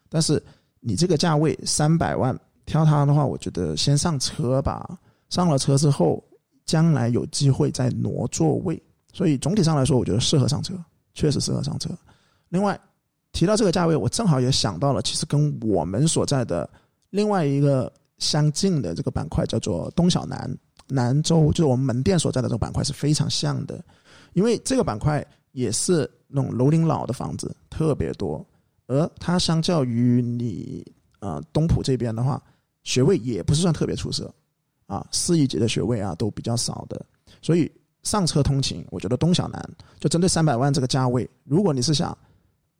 但是你这个价位三百万挑它的话，我觉得先上车吧。上了车之后，将来有机会再挪座位。所以总体上来说，我觉得适合上车，确实适合上车。另外提到这个价位，我正好也想到了，其实跟我们所在的另外一个相近的这个板块叫做东小南南州，就是我们门店所在的这个板块是非常像的，因为这个板块也是那种楼龄老的房子特别多，而它相较于你呃东浦这边的话，学位也不是算特别出色啊，四一级的学位啊都比较少的，所以上车通勤，我觉得东小南就针对三百万这个价位，如果你是想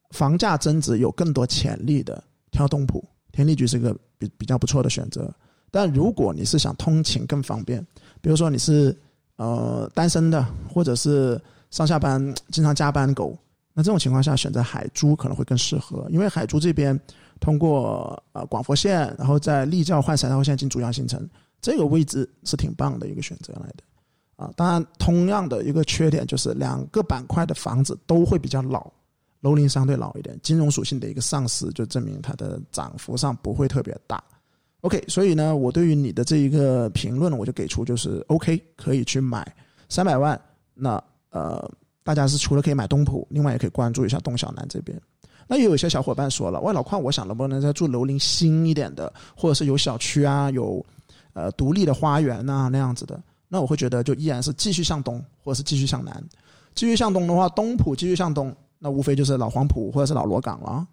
房价增值有更多潜力的，挑东浦天丽居是个比比较不错的选择。但如果你是想通勤更方便，比如说你是呃单身的，或者是上下班经常加班狗，那这种情况下选择海珠可能会更适合，因为海珠这边通过呃广佛线，然后在立教换三号线进珠江新城，这个位置是挺棒的一个选择来的。啊，当然，同样的一个缺点就是两个板块的房子都会比较老，楼龄相对老一点，金融属性的一个丧失，就证明它的涨幅上不会特别大。OK，所以呢，我对于你的这一个评论，我就给出就是 OK，可以去买三百万。那呃，大家是除了可以买东浦，另外也可以关注一下东小南这边。那也有一些小伙伴说了，喂，老邝，我想能不能再住楼龄新一点的，或者是有小区啊，有呃独立的花园啊那样子的。那我会觉得就依然是继续向东，或者是继续向南。继续向东的话，东浦继续向东，那无非就是老黄埔或者是老罗岗了。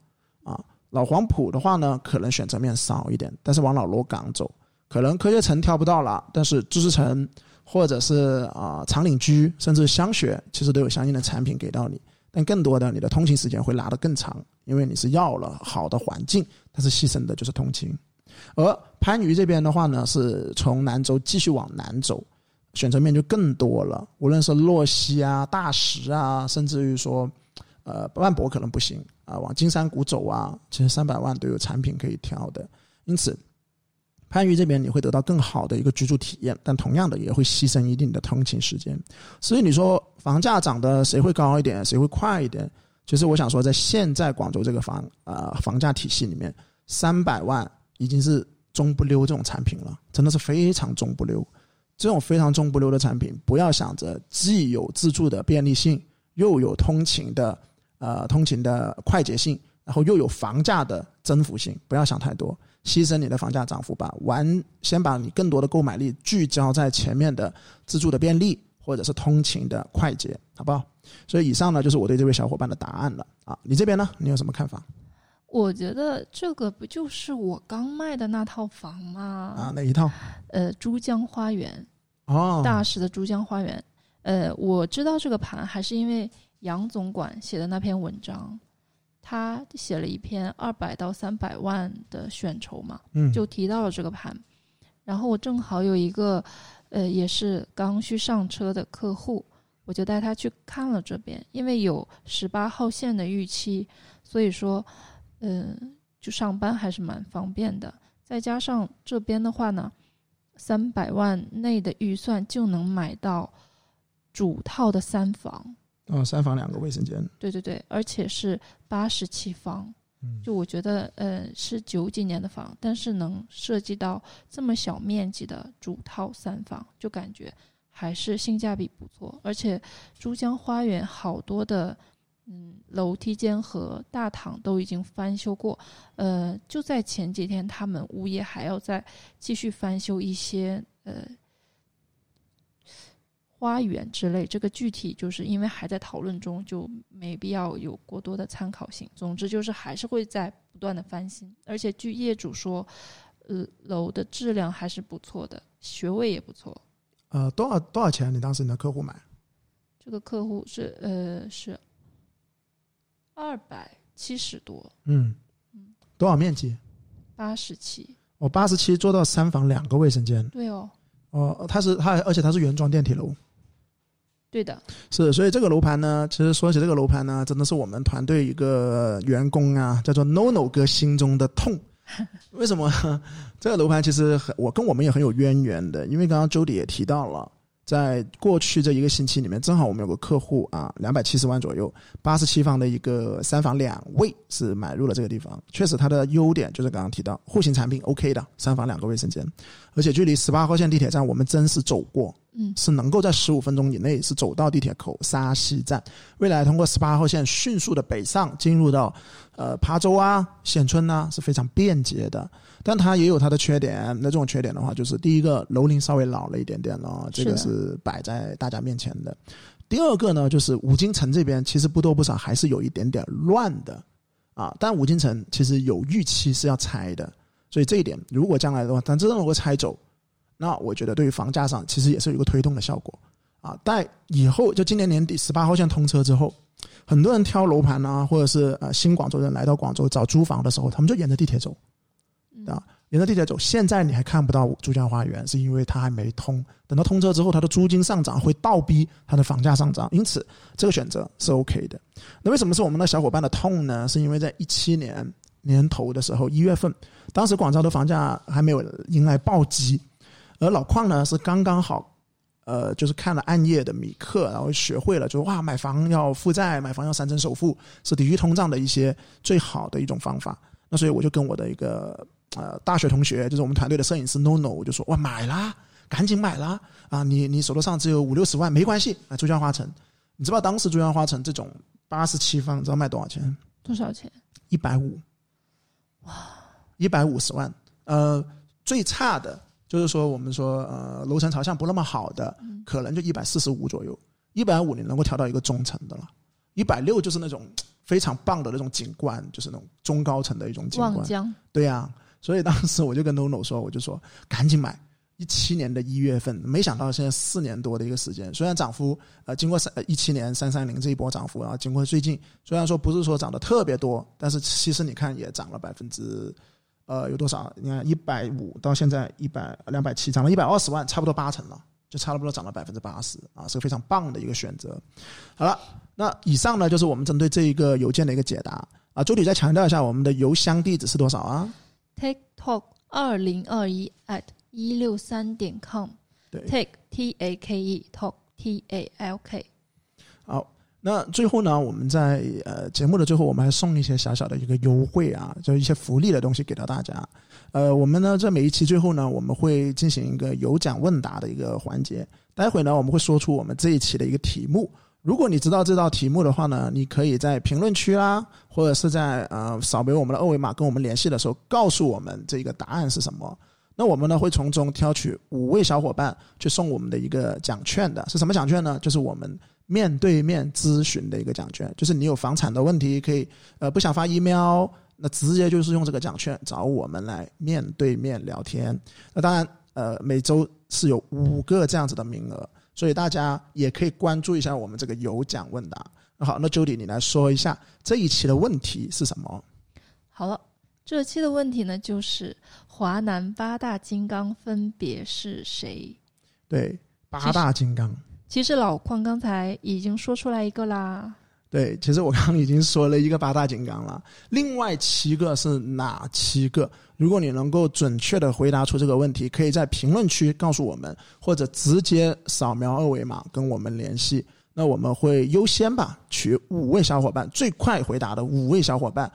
老黄埔的话呢，可能选择面少一点，但是往老罗岗走，可能科学城挑不到了，但是知识城或者是啊、长岭居，甚至香雪，其实都有相应的产品给到你。但更多的，你的通勤时间会拉得更长，因为你是要了好的环境，但是牺牲的就是通勤。而番禺这边的话呢，是从兰州继续往南走，选择面 就更多了。无论是洛溪啊、大石啊，甚至于说，呃，万博可能不行啊，往金山谷走啊，其实三百万都有产品可以挑的。因此，番禺这边你会得到更好的一个居住体验，但同样的也会牺牲一定的通勤时间。所以你说房价涨的谁会高一点，谁会快一点？其实我想说，在现在广州这个房呃房价体系里面，三百万已经是中不溜这种产品了，真的是非常中不溜。这种非常中不溜的产品，不要想着既有自住的便利性，又有通勤的呃通勤的快捷性，然后又有房价的增幅性，不要想太多。牺牲你的房价涨幅吧，完先把你更多的购买力聚焦在前面的自助的便利或者是通勤的快捷，好不好？所以以上呢就是我对这位小伙伴的答案了啊，你这边呢？你有什么看法？我觉得这个不就是我刚卖的那套房吗？啊，哪一套？呃，珠江花园哦，大石的珠江花园。呃，我知道这个盘还是因为杨总管写的那篇文章。他写了一篇二百到三百万的选筹嘛，嗯，就提到了这个盘，然后我正好有一个，呃，也是刚需上车的客户，我就带他去看了这边，因为有十八号线的预期，所以说，嗯，就上班还是蛮方便的，再加上这边的话呢，三百万内的预算就能买到主套的三房。嗯，三房两个卫生间。对对对，而且是八十七方，嗯，就我觉得，呃，是九几年的房，但是能涉及到这么小面积的主套三房，就感觉还是性价比不错。而且珠江花园好多的，嗯，楼梯间和大堂都已经翻修过，呃，就在前几天，他们物业还要再继续翻修一些，呃。花园之类，这个具体就是因为还在讨论中，就没必要有过多的参考性。总之就是还是会在不断的翻新，而且据业主说，呃，楼的质量还是不错的，学位也不错。呃，多少多少钱？你当时你的客户买？这个客户是呃是二百七十多。嗯嗯，多少面积？八十七。我八十七做到三房两个卫生间。对哦。哦，它是它，而且它是原装电梯楼。对的，是，所以这个楼盘呢，其实说起这个楼盘呢，真的是我们团队一个员工啊，叫做 NONO 哥心中的痛。为什么？这个楼盘其实很，我跟我们也很有渊源的，因为刚刚周迪也提到了。在过去这一个星期里面，正好我们有个客户啊，两百七十万左右，八十七方的一个三房两卫是买入了这个地方。确实，它的优点就是刚刚提到户型产品 OK 的，三房两个卫生间，而且距离十八号线地铁站我们真是走过，嗯，是能够在十五分钟以内是走到地铁口沙溪站。未来通过十八号线迅速的北上进入到呃琶洲啊、冼村啊是非常便捷的。但它也有它的缺点，那这种缺点的话，就是第一个楼龄稍微老了一点点了，这个是摆在大家面前的。第二个呢，就是五金城这边其实不多不少还是有一点点乱的啊。但五金城其实有预期是要拆的，所以这一点如果将来的话，它真的能够拆走，那我觉得对于房价上其实也是有一个推动的效果啊。但以后就今年年底十八号线通车之后，很多人挑楼盘啊，或者是呃新广州人来到广州找租房的时候，他们就沿着地铁走。啊，沿着地铁走，现在你还看不到珠江花园，是因为它还没通。等到通车之后，它的租金上涨会倒逼它的房价上涨，因此这个选择是 OK 的。那为什么是我们的小伙伴的痛呢？是因为在一七年年头的时候，一月份，当时广州的房价还没有迎来暴击，而老邝呢是刚刚好，呃，就是看了暗夜的米克，然后学会了，就哇，买房要负债，买房要三成首付，是抵御通胀的一些最好的一种方法。那所以我就跟我的一个。呃，大学同学就是我们团队的摄影师 NoNo，我就说哇，买啦，赶紧买啦！啊，你你手头上只有五六十万没关系，啊，珠江花城，你知道当时珠江花城这种八十七方，你知道卖多少钱？多少钱？一百五，哇，一百五十万。呃，最差的就是说我们说呃楼层朝向不那么好的，可能就一百四十五左右，一百五你能够调到一个中层的了，一百六就是那种非常棒的那种景观，就是那种中高层的一种景观。对呀。所以当时我就跟 NONO 说，我就说赶紧买，一七年的一月份，没想到现在四年多的一个时间，虽然涨幅呃经过三一七年三三零这一波涨幅，然后经过最近虽然说不是说涨得特别多，但是其实你看也涨了百分之呃，有多少？你看一百五到现在一百两百七，涨了一百二十万，差不多八成了，就差不多涨了百分之八十啊，是个非常棒的一个选择。好了，那以上呢就是我们针对这一个邮件的一个解答啊。周底再强调一下，我们的邮箱地址是多少啊？Take Talk 二零二一 at 一六三点 com。对，Take T A K E Talk T A L K。好。那最后呢，我们在呃节目的最后，我们还送一些小小的一个优惠啊，就一些福利的东西给到大家。呃，我们呢在每一期最后呢，我们会进行一个有奖问答的一个环节。待会呢，我们会说出我们这一期的一个题目。如果你知道这道题目的话呢，你可以在评论区啦，或者是在呃扫描我们的二维码跟我们联系的时候，告诉我们这个答案是什么。那我们呢会从中挑取五位小伙伴去送我们的一个奖券的，是什么奖券呢？就是我们。面对面咨询的一个奖券，就是你有房产的问题，可以呃不想发 email，那直接就是用这个奖券找我们来面对面聊天。那当然呃每周是有五个这样子的名额，所以大家也可以关注一下我们这个有奖问答。那好，那 Judy 你来说一下这一期的问题是什么？好了，这期的问题呢就是华南八大金刚分别是谁？对，八大金刚。其实老邝刚才已经说出来一个啦。对，其实我刚刚已经说了一个八大金刚了。另外七个是哪七个？如果你能够准确的回答出这个问题，可以在评论区告诉我们，或者直接扫描二维码跟我们联系。那我们会优先吧，取五位小伙伴最快回答的五位小伙伴，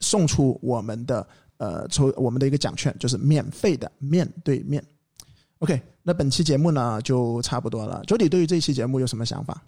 送出我们的呃抽我们的一个奖券，就是免费的面对面。OK，那本期节目呢就差不多了。周底对于这期节目有什么想法？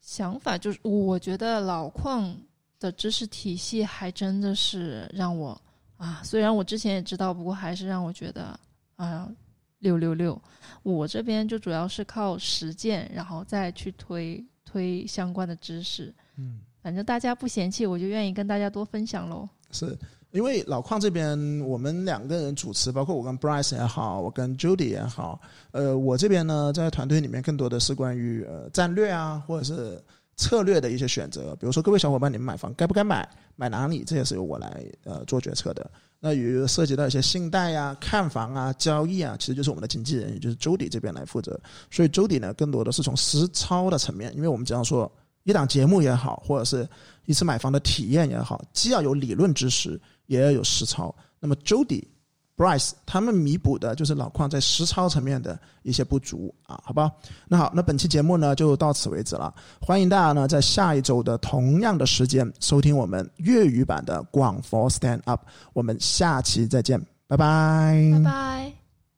想法就是，我觉得老矿的知识体系还真的是让我啊，虽然我之前也知道，不过还是让我觉得啊，六六六。我这边就主要是靠实践，然后再去推推相关的知识。嗯，反正大家不嫌弃，我就愿意跟大家多分享喽。是。因为老邝这边，我们两个人主持，包括我跟 Bryce 也好，我跟 Judy 也好，呃，我这边呢，在团队里面更多的是关于呃战略啊，或者是策略的一些选择。比如说，各位小伙伴，你们买房该不该买，买哪里，这也是由我来呃做决策的。那与涉及到一些信贷呀、看房啊、交易啊，其实就是我们的经纪人，也就是 Judy 这边来负责。所以 Judy 呢，更多的是从实操的层面，因为我们经常说，一档节目也好，或者是一次买房的体验也好，既要有理论知识。也要有实操。那么，Jody、Bryce 他们弥补的就是老邝在实操层面的一些不足啊，好吧？那好，那本期节目呢就到此为止了。欢迎大家呢在下一周的同样的时间收听我们粤语版的广佛 Stand Up。我们下期再见，拜拜，拜拜。